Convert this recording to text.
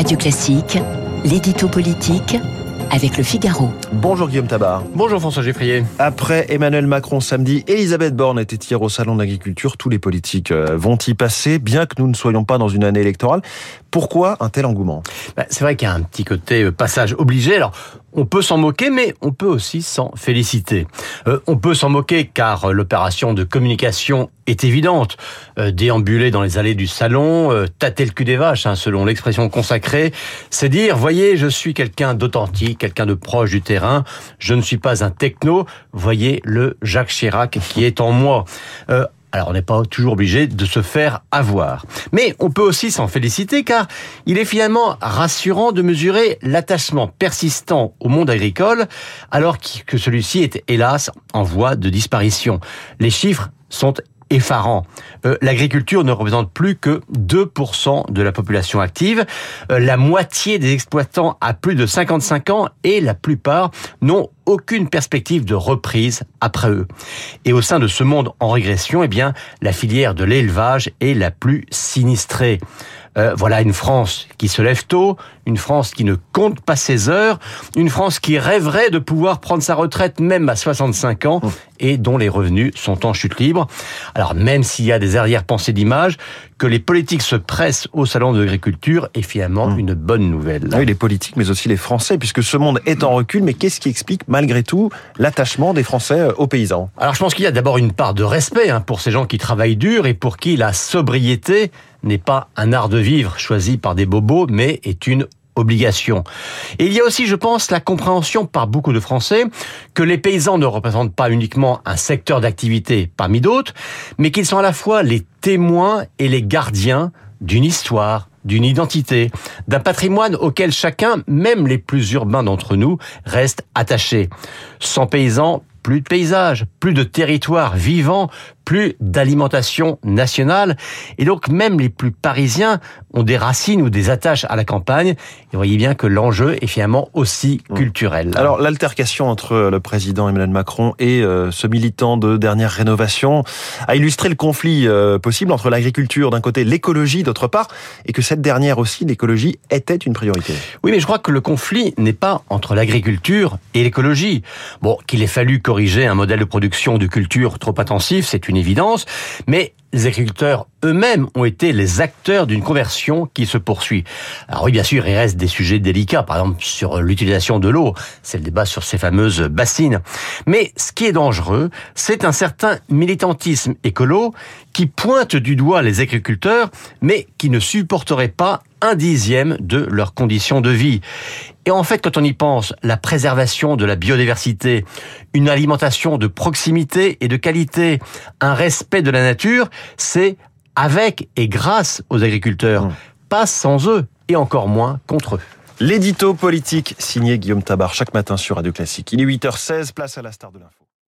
Radio Classique, l'édito politique avec le Figaro. Bonjour Guillaume Tabar. Bonjour François Geffrier. Après Emmanuel Macron samedi, Elisabeth Borne était hier au Salon de l'Agriculture. Tous les politiques euh, vont y passer, bien que nous ne soyons pas dans une année électorale. Pourquoi un tel engouement? Bah, C'est vrai qu'il y a un petit côté euh, passage obligé. Alors, on peut s'en moquer, mais on peut aussi s'en féliciter. Euh, on peut s'en moquer car l'opération de communication est évidente. déambuler dans les allées du salon, tâter le cul des vaches, hein, selon l'expression consacrée, c'est dire, voyez, je suis quelqu'un d'authentique, quelqu'un de proche du terrain. Je ne suis pas un techno. Voyez le Jacques Chirac qui est en moi. Alors on n'est pas toujours obligé de se faire avoir. Mais on peut aussi s'en féliciter car il est finalement rassurant de mesurer l'attachement persistant au monde agricole alors que celui-ci est hélas en voie de disparition. Les chiffres sont effarant. Euh, l'agriculture ne représente plus que 2% de la population active. Euh, la moitié des exploitants a plus de 55 ans et la plupart n'ont aucune perspective de reprise après eux. Et au sein de ce monde en régression, eh bien, la filière de l'élevage est la plus sinistrée. Euh, voilà une France qui se lève tôt, une France qui ne compte pas ses heures, une France qui rêverait de pouvoir prendre sa retraite même à 65 ans et dont les revenus sont en chute libre. Alors même s'il y a des arrière-pensées d'image, que les politiques se pressent au salon de l'agriculture est finalement hum. une bonne nouvelle. Oui, les politiques, mais aussi les Français, puisque ce monde est en recul. Mais qu'est-ce qui explique malgré tout l'attachement des Français euh, aux paysans? Alors je pense qu'il y a d'abord une part de respect hein, pour ces gens qui travaillent dur et pour qui la sobriété n'est pas un art de vivre choisi par des bobos, mais est une obligation. Et il y a aussi, je pense, la compréhension par beaucoup de Français que les paysans ne représentent pas uniquement un secteur d'activité parmi d'autres, mais qu'ils sont à la fois les témoins et les gardiens d'une histoire, d'une identité, d'un patrimoine auquel chacun, même les plus urbains d'entre nous, reste attaché. Sans paysans, plus de paysages, plus de territoires vivants, plus d'alimentation nationale. Et donc même les plus parisiens ont des racines ou des attaches à la campagne. Et vous voyez bien que l'enjeu est finalement aussi mmh. culturel. Alors l'altercation entre le président Emmanuel Macron et euh, ce militant de dernière rénovation a illustré le conflit euh, possible entre l'agriculture d'un côté, l'écologie d'autre part, et que cette dernière aussi, l'écologie, était une priorité. Oui, mais je crois que le conflit n'est pas entre l'agriculture et l'écologie. Bon, qu'il ait fallu corriger un modèle de production de culture trop intensif, c'est une évidence, mais les agriculteurs eux-mêmes ont été les acteurs d'une conversion qui se poursuit. Alors oui, bien sûr, il reste des sujets délicats, par exemple sur l'utilisation de l'eau, c'est le débat sur ces fameuses bassines. Mais ce qui est dangereux, c'est un certain militantisme écolo qui pointe du doigt les agriculteurs, mais qui ne supporterait pas un dixième de leurs conditions de vie. Et en fait, quand on y pense, la préservation de la biodiversité, une alimentation de proximité et de qualité, un respect de la nature, c'est avec et grâce aux agriculteurs, mmh. pas sans eux et encore moins contre eux. L'édito politique signé Guillaume Tabar chaque matin sur Radio Classique. Il est 8h16, place à la star de l'info.